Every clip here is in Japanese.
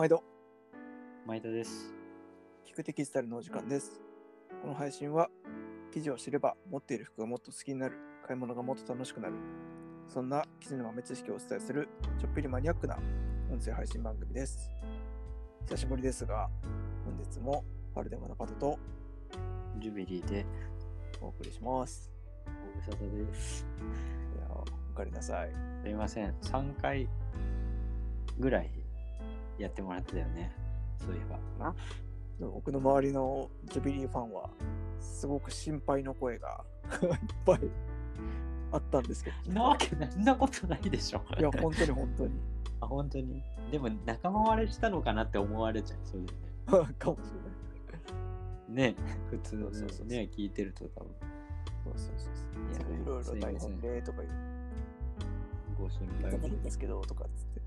毎度、前田です。聞くテキスタイルのお時間です。この配信は、記事を知れば持っている服がもっと好きになる、買い物がもっと楽しくなる、そんな記事の豆知識をお伝えする、ちょっぴりマニアックな音声配信番組です。久しぶりですが、本日もパルデマのパトとジュビリーでお送りします。ご無沙汰です。いやー、おかえりなさい。すいません。3回ぐらいやってもらってたよね。そういえば。でも僕の周りのジュビリーファンは、すごく心配の声が いっぱいあったんですけど、なわけない。そんなことないでしょ。いや、本当に本当に。あ、本当に。でも仲間割れしたのかなって思われちゃう。それでね。かもしれない。ね、普通そうそうそうね、聞いてると多分そうそうそうそう。いろいろ大変でとか言う。ご心配ですけどとかっつって。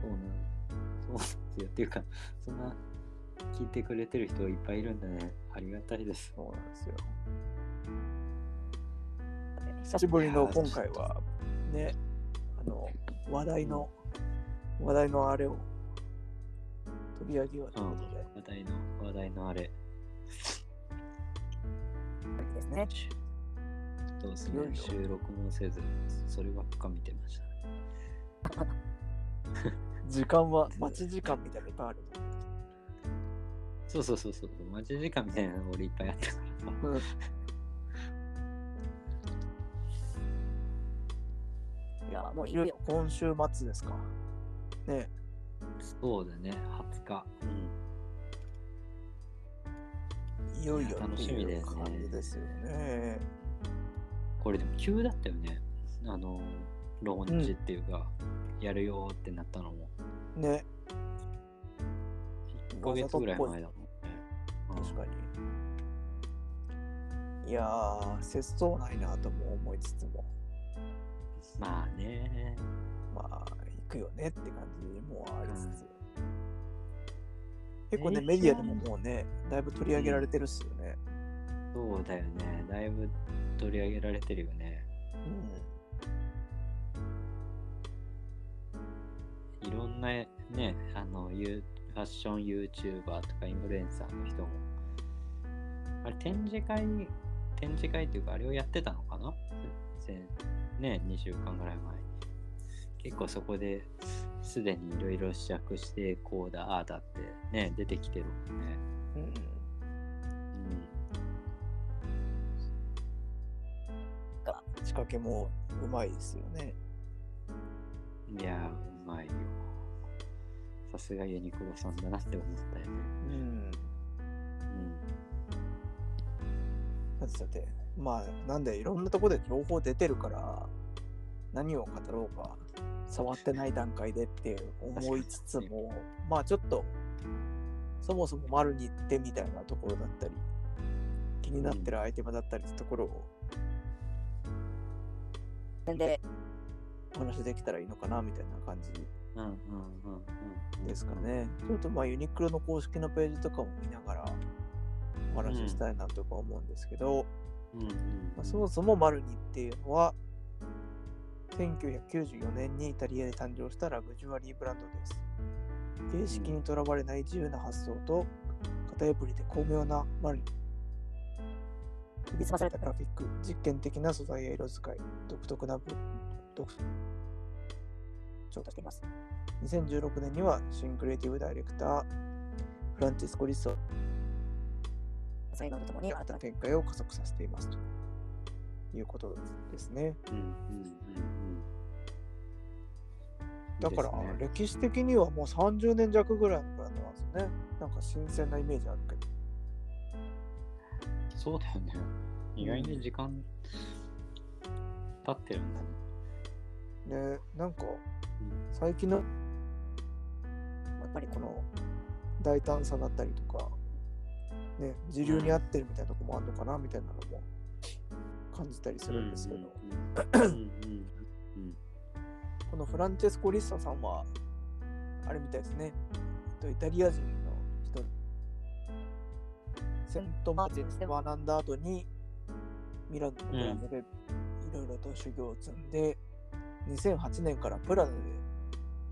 そうなの。そういやっていうか、そんな聞いてくれてる人いっぱいいるんだね。ありがたいです。そうなんですよ。久しぶりの今回はね、あの話題の、話題のあれを取り上げようということで。話題の話題のあれ。ですね。そうですね。収録もせず、そればっか見てましたね。時間は待ち時間みたいなのいっぱいある。そうそうそうそう。待ち時間みたいなの俺いっぱいあったからさ。いや、もういよいよ今週末ですか。ね、そうだね、20日。うん。いよいよ楽しみだよね感じですよね。これでも急だったよね。あの、ローンチっていうか、やるよってなったのも。ね、1ヶ月ぐらい前だもんね。うん確かに。いやー、節操ないなとも思いつつも、まあね。まあ、行くよねって感じもありつつ。結構ね、えーメディアでももうね、だいぶ取り上げられてるっすよね。そうだよね。だいぶ取り上げられてるよね。うん。いろんなね、あの、ファッション YouTuber とかインフルエンサーの人も、あれ、展示会、展示会っていうか、あれをやってたのかな？せね、2週間ぐらい前に。結構そこですでにいろいろ試着して、こうだ、ああだってね、出てきてるもんね。うん。うん。仕掛けもうまいですよね。いやー、うまいよ。さすがユニクロさんだなって思ったよね。うん。うん。だってだって、まあ、なんでいろんなとこで情報出てるから、何を語ろうか、触ってない段階でって思いつつも、まあちょっと、そもそも丸に行ってみたいなところだったり、気になってるアイテムだったりってところを、で、お話できたらいいのかなみたいな感じ。ですかね。ちょっとまあユニクロの公式のページとかも見ながらお話ししたいなとか思うんですけど、うん。まあ、そもそもマルニっていうのは1994年にイタリアで誕生したラグジュアリーブランドです。形式にとらわれない自由な発想と型破りで巧妙なマルニ。研ぎ澄まされたグラフィック、実験的な素材や色使い、独特なぶ独徴としています。2016年には新クリエイティブダイレクター、フランチェスコ・リッソ才能とともに新たな展開を加速させていますということですね。うんうんうんうん。だから、ね歴史的にはもう30年弱ぐらいのブランドなんですよね。なんか新鮮なイメージあるけど。そうだよね。意外に時間経ってるんだね。で、なんかうん最近のやっぱりこの大胆さだったりとか、ね、時流に合ってるみたいなとこもあるのかなみたいなのも感じたりするんですけど、うんうんうんうんこのフランチェスコ・リッサさんは、あれみたいですね、えっとイタリア人の人、セントマーチンで学んだ後に、ミラノのブランドでいろいろと修行を積んで、2008年からプラダで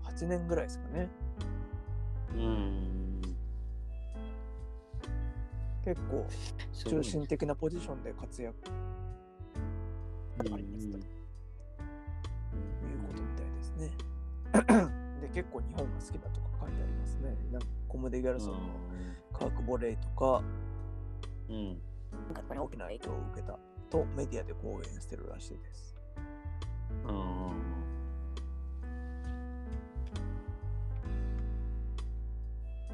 8年ぐらいですかね、うん。結構中心的なポジションで活躍うんありますといううんことみたいですね。で結構日本が好きだとか書いてありますね。なんかコムデ・ギャルソンのカーク・ボレイとか、うん。なんかやっぱり大きな影響を受けたとメディアで公演してるらしいです。うん。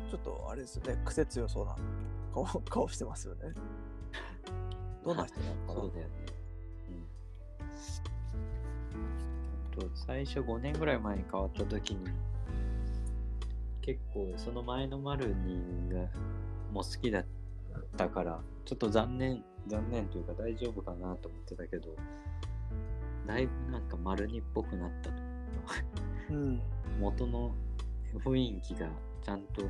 ちょっとあれですよね、癖強そうな顔顔してますよね。どんな人なのかなそうだよね。うん。と最初5年ぐらい前に変わった時に結構その前のマルニーがもう好きだったからちょっと残念残念というか大丈夫かなと思ってたけどだいぶなんかマルニっぽくなったとうん。元の雰囲気がちゃんと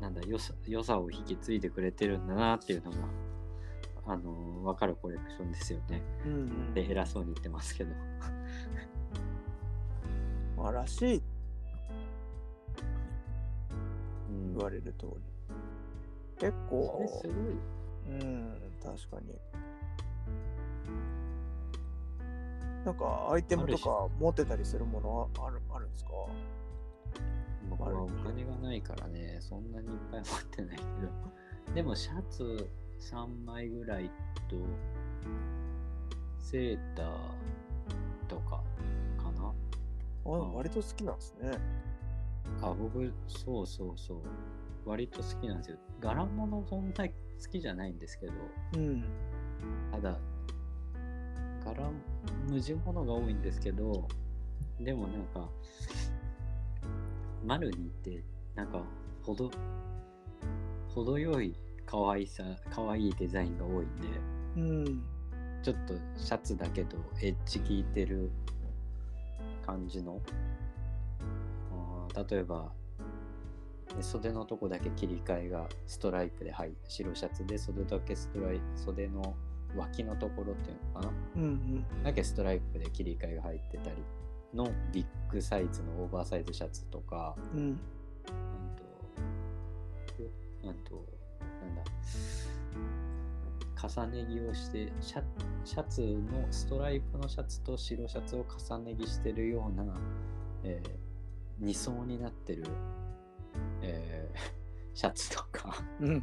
なんだ良さ良さを引き継いでくれてるんだなっていうのがあの分かるコレクションですよね。うん、うん。で偉そうに言ってますけど。まあ、らしいうん言われる通り。結構すごい。うん、確かに。なんかアイテムとか持ってたりするものはあるあるんですか？僕はお金がないからね、そんなにいっぱい持ってないけど。でもシャツ3枚ぐらいと、セーターとかかな。あん割と好きなんですね。あ、僕、そうそうそう。割と好きなんですよ。柄物そんな好きじゃないんですけど、うん。ただ、柄、無地物が多いんですけど、でもなんか、マルニーって、なんか、ほど、程よい可愛さ、可愛いデザインが多いんで、うん。ちょっとシャツだけどエッジ効いてる感じの、あー例えば、で袖のとこだけ切り替えがストライプで入って白シャツで袖だけストライ袖の脇のところっていうのかなうんうん。だけストライプで切り替えが入ってたりのビッグサイズのオーバーサイズシャツとかうん。うんとようんとなんだ重ね着をしてシャシャツのストライプのシャツと白シャツを重ね着してるような、えー、2層になってる、えー シャツとかうん。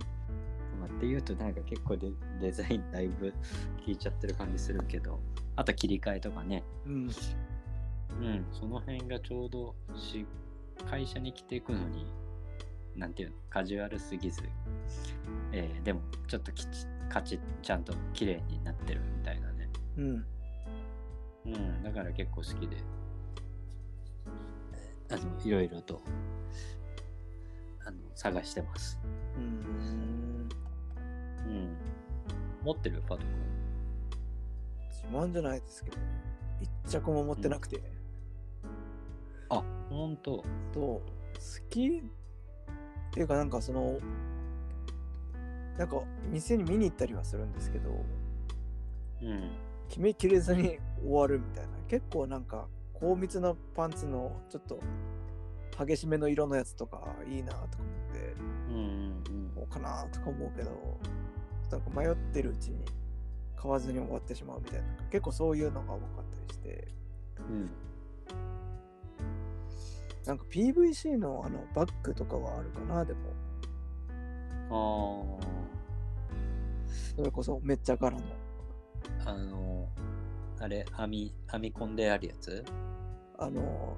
まあ、っていうとなんか結構デデザインだいぶ効いちゃってる感じするけどあと切り替えとかねうん。うんその辺がちょうどし会社に着ていくのになんていうのカジュアルすぎず、えーでもちょっときちカチッちゃんと綺麗になってるみたいなね。うん。うんだから結構好きで。あのいろいろとあの探してます。うん。うん。持ってる？パト君。自慢じゃないですけど、一着も持ってなくて、あほんと。と、好きっていうかなんかその、なんか店に見に行ったりはするんですけど、うん。決めきれずに終わるみたいな。結構なんか高密なパンツのちょっと激しめの色のやつとかいいなとか思って、うんうん。こうかなとか思うけど、なんか迷ってるうちに買わずに終わってしまうみたいな、結構そういうのが多かったりして、うんなんか PVC のあのバッグとかはあるかな、でも。あそれこそめっちゃ柄の。ああのあれ編み編み込んであるやつ？あの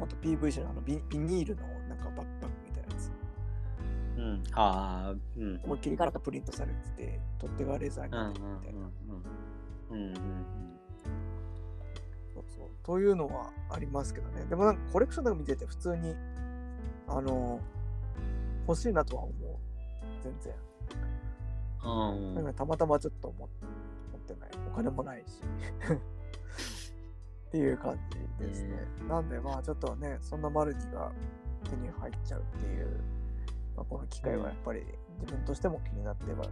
ー、あと PVC のあのビビニールのなんかバッグみたいなやつ。うんああうん思いっきり柄がプリントされてて、取っ手がレザーにうんうんなってるみたいな。うんうんうんそうそう。というのはありますけどね。でもなんかコレクションとか見てて普通に、あのー、欲しいなとは思う。全然。うんなんかたまたまちょっと持持ってない。お金もないし。っていう感じですね。なんでまあちょっとね、そんなマルニが手に入っちゃうっていう、まあ、この機会はやっぱり自分としても気になっては、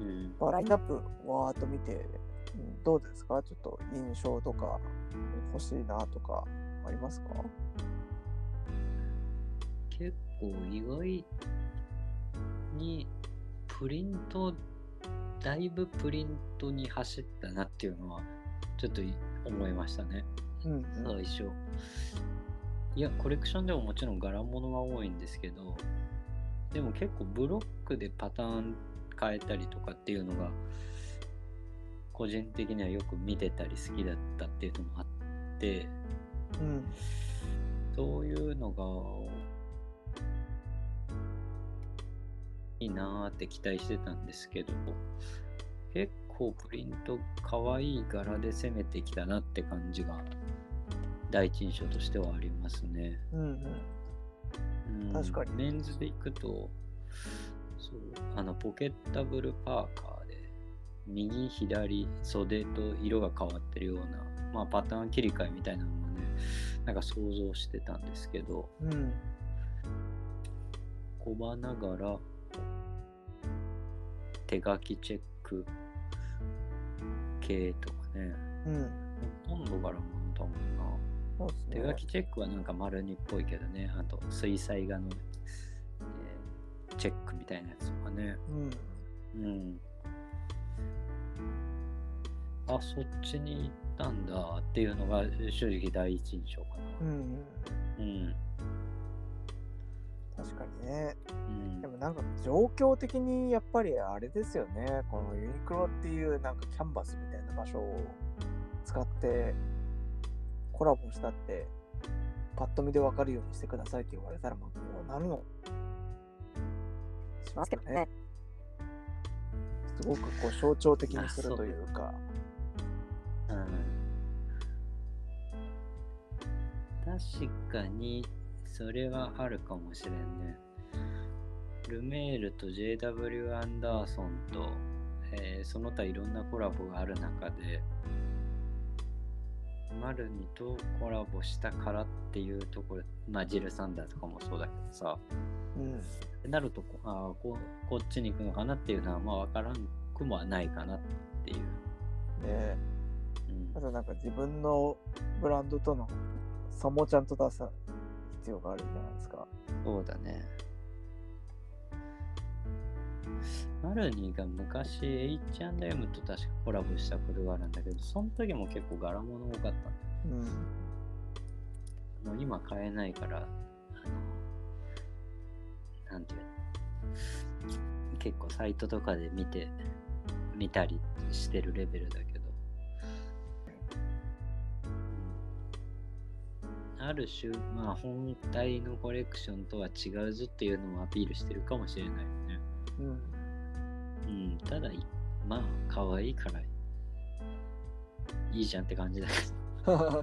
うんまあ、ラインナップわーっと見て、うんどうですか？ちょっと印象とか欲しいなとかありますか？結構意外にプリント、だいぶプリントに走ったなっていうのはちょっと思いましたね。うん、うん。最初。いや、コレクションでももちろん柄物が多いんですけど、でも結構ブロックでパターン変えたりとかっていうのが、個人的にはよく見てたり好きだったっていうのもあって、うん。そういうのが、いいなーって期待してたんですけど、結構プリント可愛い柄で攻めてきたなって感じが第一印象としてはありますね。うん、うん。うん確かにメンズでいくと、そう、あの、ポケッタブルパーカーで、右、左、袖と色が変わってるような、まあ、パターン切り替えみたいなのもね、なんか想像してたんですけど、うん。小花柄、手書きチェック系とかね、うん。ほとんど柄物だもんな。そうですね。手書きチェックはなんか丸にっぽいけどね、あと水彩画の、えーチェックみたいなやつとかね。うん。うん。あ、そっちに行ったんだっていうのが正直第一印象かうん、うな。ん。うん。確かにね。うんでもなんか状況的にやっぱりあれですよね。このユニクロっていうなんかキャンバスみたいな場所を使ってコラボしたってパッと見でわかるようにしてくださいって言われたらもうなるの？しますけどね。すごくこう象徴的にするというか。確かにそれはあるかもしれんね。ルメールと JW アンダーソンと、えーその他いろんなコラボがある中で、マルニとコラボしたからっていうところ、まあジル・サンダーとかもそうだけどさ、うん。ってなるとこあーここっちに行くのかなっていうのはまあ分からんくもはないかなっていう。ねうんあとなんか自分のブランドとの差もちゃんと出す必要があるんじゃないですか。そうだね。マルニーが昔 H&M と確かコラボしたことがあるんだけど、その時も結構柄物多かったんだよね。うん。もう今買えないから、あの、なんていうの、結構サイトとかで見て、見たりしてるレベルだけど、ある種、まあ本体のコレクションとは違うぞっていうのをアピールしてるかもしれないよね。うん。うん、ただ、いまあ可愛いからいいじゃんって感じだけど。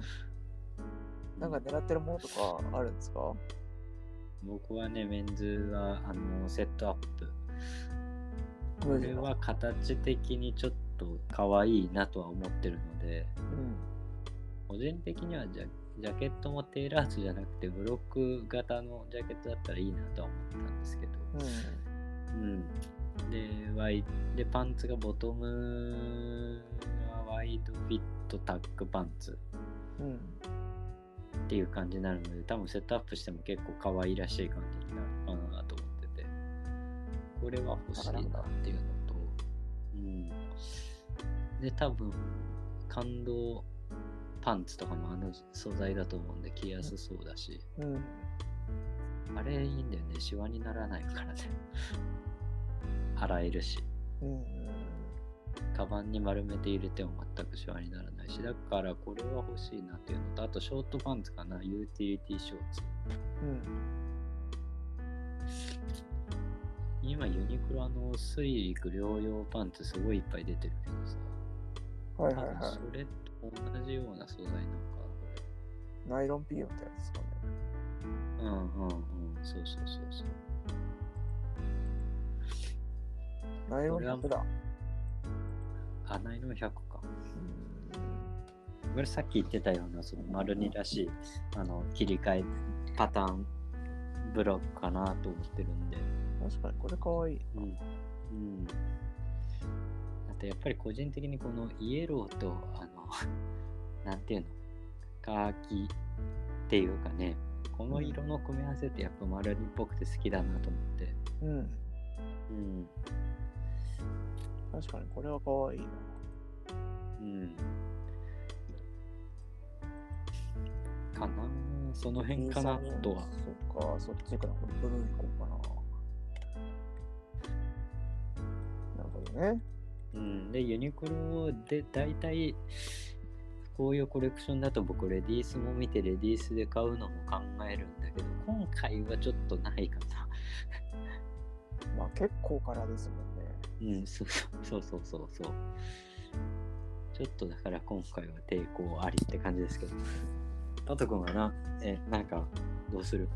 なんか狙ってるものとかあるんですか？僕はね、メンズはあのセットアップ。これは形的にちょっと可愛いなとは思ってるので、うん。個人的にはジャジャケットもテーラーズじゃなくてブロック型のジャケットだったらいいなとは思ったんですけど、うん。で、ワイでパンツがボトムがワイドフィットタックパンツうん。っていう感じになるので、多分セットアップしても結構可愛らしい感じになるかなと思ってて、これは欲しいなっていうのと、うん。で、多分、感動パンツとかもあの素材だと思うんで着やすそうだし、うん。あれいいんだよね、シワにならないからね。洗えるし。うん。カバンに丸めて入れても全くシワにならないし、だからこれは欲しいなっていうのと、あとショートパンツかな、ユーティリティショーツ。うん。今ユニクロあの水陸両用パンツすごいいっぱい出てるけどさ、はいはいは多分それと同じような素材なのかい。ナイロンピーヨみたいなやつですかね。うんうんうん、そうそうそうそう。ナイロン100だ。あ、ナイロン100か。うんこれさっき言ってたようなその丸二らしいあの切り替えパターンブロックかなと思ってるんで。確かにこれかわいい。うん。うん。あとやっぱり個人的にこのイエローと、あの、なんていうの、カーキっていうかね、この色の組み合わせってやっぱマルニっぽくて好きだなと思って。うん。うん。確かにこれは可愛いな。うん。かなその辺かなとは。そっか、そっちかな。これブルー行こうかな。なるほどね。うん。で、ユニクロで大体、こういうコレクションだと僕、レディースも見て、レディースで買うのも考えるんだけど、今回はちょっとないかな。まあ結構からですもんね。うん、そうそうそうそうそう。ちょっとだから今回は抵抗ありって感じですけど。タト君はな、え、なんか、どうする？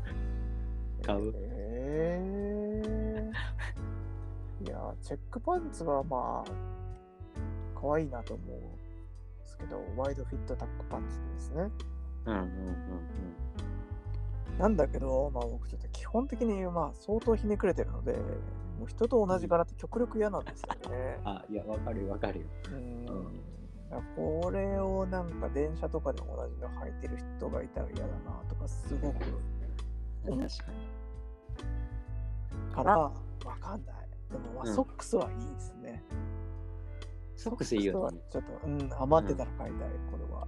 買う？えー、いや、チェックパンツはまあ、可愛いなと思うんですけど、ワイドフィットタックパンツですね。うんうんうんなんだけど、まあ僕ちょっと基本的にまあ相当ひねくれてるので、もう人と同じ柄って極力嫌なんですよね。あ、いや、わかるよわかるよ。うん。だからこれをなんか電車とかでも同じの履いてる人がいたら嫌だなとかすごく確かに。からわかんない。でもまあうんソックスはいいですね。ソックスいいよね。ちょっと、うん、余ってたら買いたい、これは。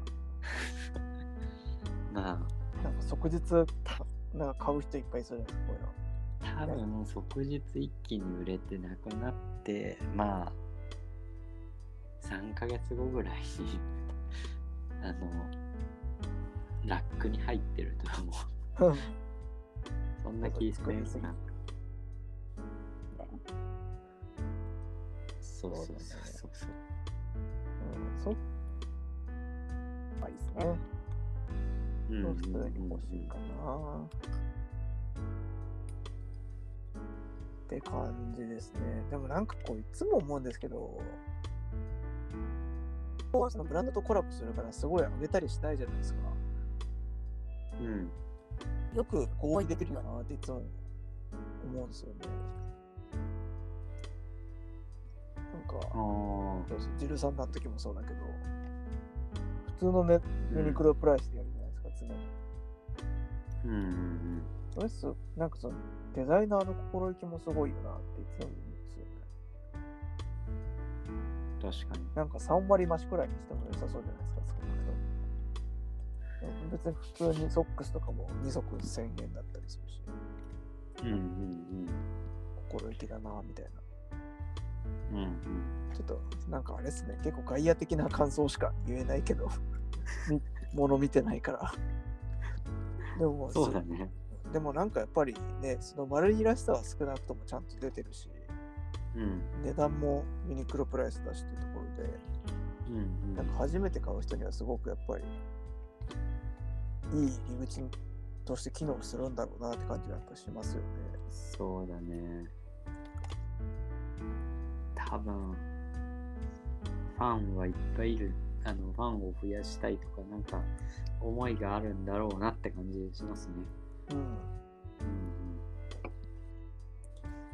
まあ、なんか即日たなんか買う人いっぱいいそうじゃないですか、こういうの。多分即日一気に売れてなくなって、まあ、3ヶ月後ぐらいに、あの、ラックに入ってると思う。そんな気する作りすぎなそうそうそうそうそう。うん、そまあいいですね。うん普通に欲しいかな。って感じですね。でもなんかこういつも思うんですけど、こうそのブランドとコラボするからすごい上げたりしないじゃないですか。うん。よく合意できるよなっていつも思うんですよね。なんか、ああ。そうそうジルさんの時もそうだけど、普通のね、ユニクロプライスでやるじゃないですか、常に。うんうんそれす、なんかその、デザイナーの心意気もすごいよなっていつも思うんですよね。うん。確かに。なんか3割増しくらいにしても良さそうじゃないですか、少なくとも。別に普通にソックスとかも2足1000円だったりするし、うんうん心意気だなみたいな。うん。ちょっと、なんかあれですね、結構外野的な感想しか言えないけど、み 物見てないから。でも、そうだね。でもなんかやっぱりね、その丸いらしさは少なくともちゃんと出てるし、うん。値段もユニクロプライスだしっていうところで、うんうん。なんか初めて買う人にはすごくやっぱりいい入り口として機能するんだろうなって感じがやっぱしますよね。そうだね。多分、ファンはいっぱいいる。あの、ファンを増やしたいとか、なんか、思いがあるんだろうなって感じしますね。うん。うん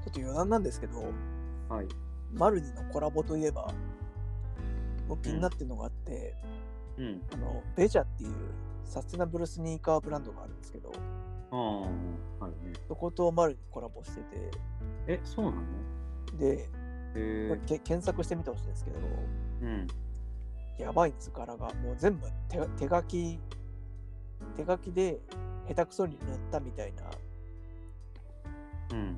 ちょっと余談なんですけど、うん。はい。マルニのコラボといえば、僕気になってるのがあって、うん。あの、ベジャっていうサステナブルスニーカーブランドがあるんですけど、ああ、あるね。そことマルニコラボしてて、え、そうなの？で、け検索してみてほしいんですけど、うん。やばいんです、柄が。もう全部手手書き、手書きで下手くそに塗ったみたいな、うん。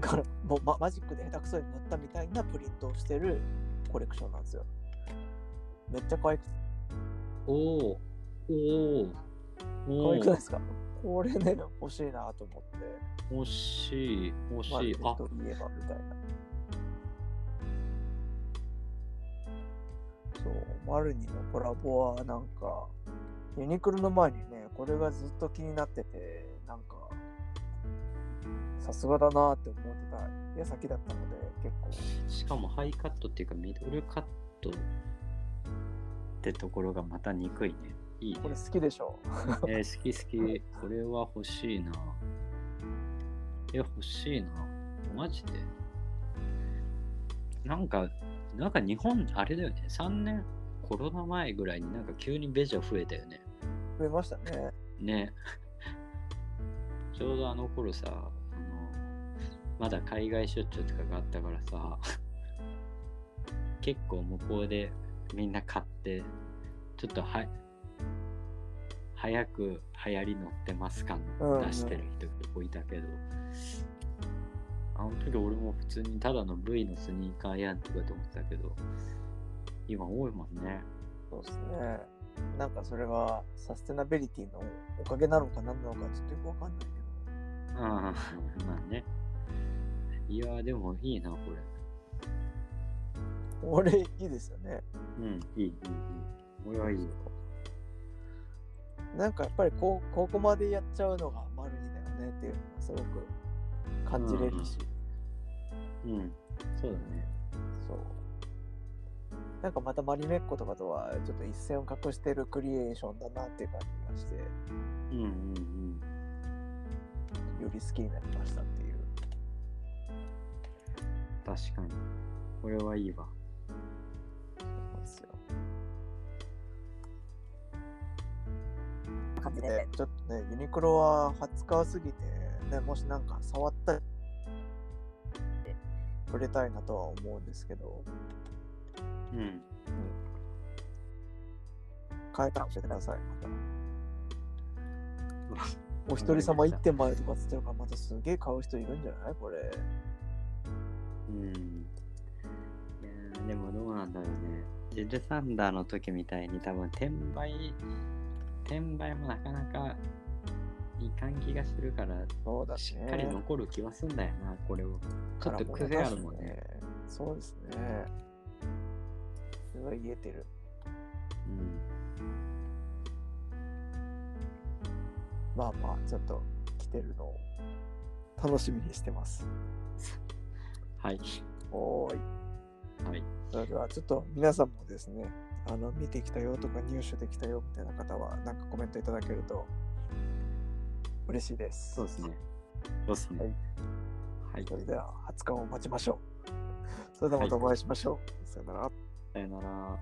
柄もうママジックで下手くそに塗ったみたいなプリントをしてるコレクションなんですよ。めっちゃ可愛くて、おおおお可お愛くないですか？これね、欲しいなと思って、欲しい、欲しい。あ、といえばみたいな。そう、マルニのコラボはなんか、ユニクロの前にね、これがずっと気になってて、なんか、さすがだなって思ってた矢先だったので、結構、しかもハイカットっていうかミドルカットってところがまた憎いね。いいねこれ。好きでしょ。えー好き好き。これは欲しいな。え、欲しいな。マジで？なんか、なんか日本、あれだよね。3年、コロナ前ぐらいになんか急にベジャ増えたよね。増えましたね。ね。ちょうどあの頃さ、あの、まだ海外出張とかがあったからさ、結構向こうでみんな買って、ちょっとは、早く流行り乗ってます感うん出してる人結構いたけど、あの時俺も普通にただの V のスニーカーやんとかと思ってたけど、今多いもんね。そうですね。なんかそれがサステナビリティのおかげなのか何なのかちょっとよくわかんないけああ、まあね。いや、でもいいな、こど。俺いいですよね。れ。うん、いい、いい、いい。俺はいいよ。なんかやっぱりこうここまでやっちゃうのがマルニだよねっていうのがすごく感じれるし、うん、そうだね。そう。なんかまたマリメッコとかとはちょっと一線を画してるクリエーションだなっていう感じがして、うん、うん、うん。より好きになりましたっていう。確かに。これはいいわ。そうですよ。感じで、ちょっとね、ユニクロは初買わすぎて、ね、もしなんか触ったり触れたいなとは思うんですけど、うん。変えたら教えてください、また。お一人様1点までとかっつってるから、またすげえ買う人いるんじゃない？これ。うん。いやーでもどうなんだろうね。ジルサンダーの時みたいに多分転売、転売もなかなかいかん気がするから、そうだね。しっかり残る気はすんだよな、これを。ちょっと癖あるもんね。。そうですね。すごい言えてる。うん。まあまあ、ちょっと来てるのを楽しみにしてます。はい。おーい。はい。それではちょっと皆さんもですね、あの見てきたよとか入手できたよみたいな方は、なんかコメントいただけると嬉しいです。そうですね。そうですね。はい。それでは20日を待ちましょう。それではまたお会いしましょう。さよなら。さよなら。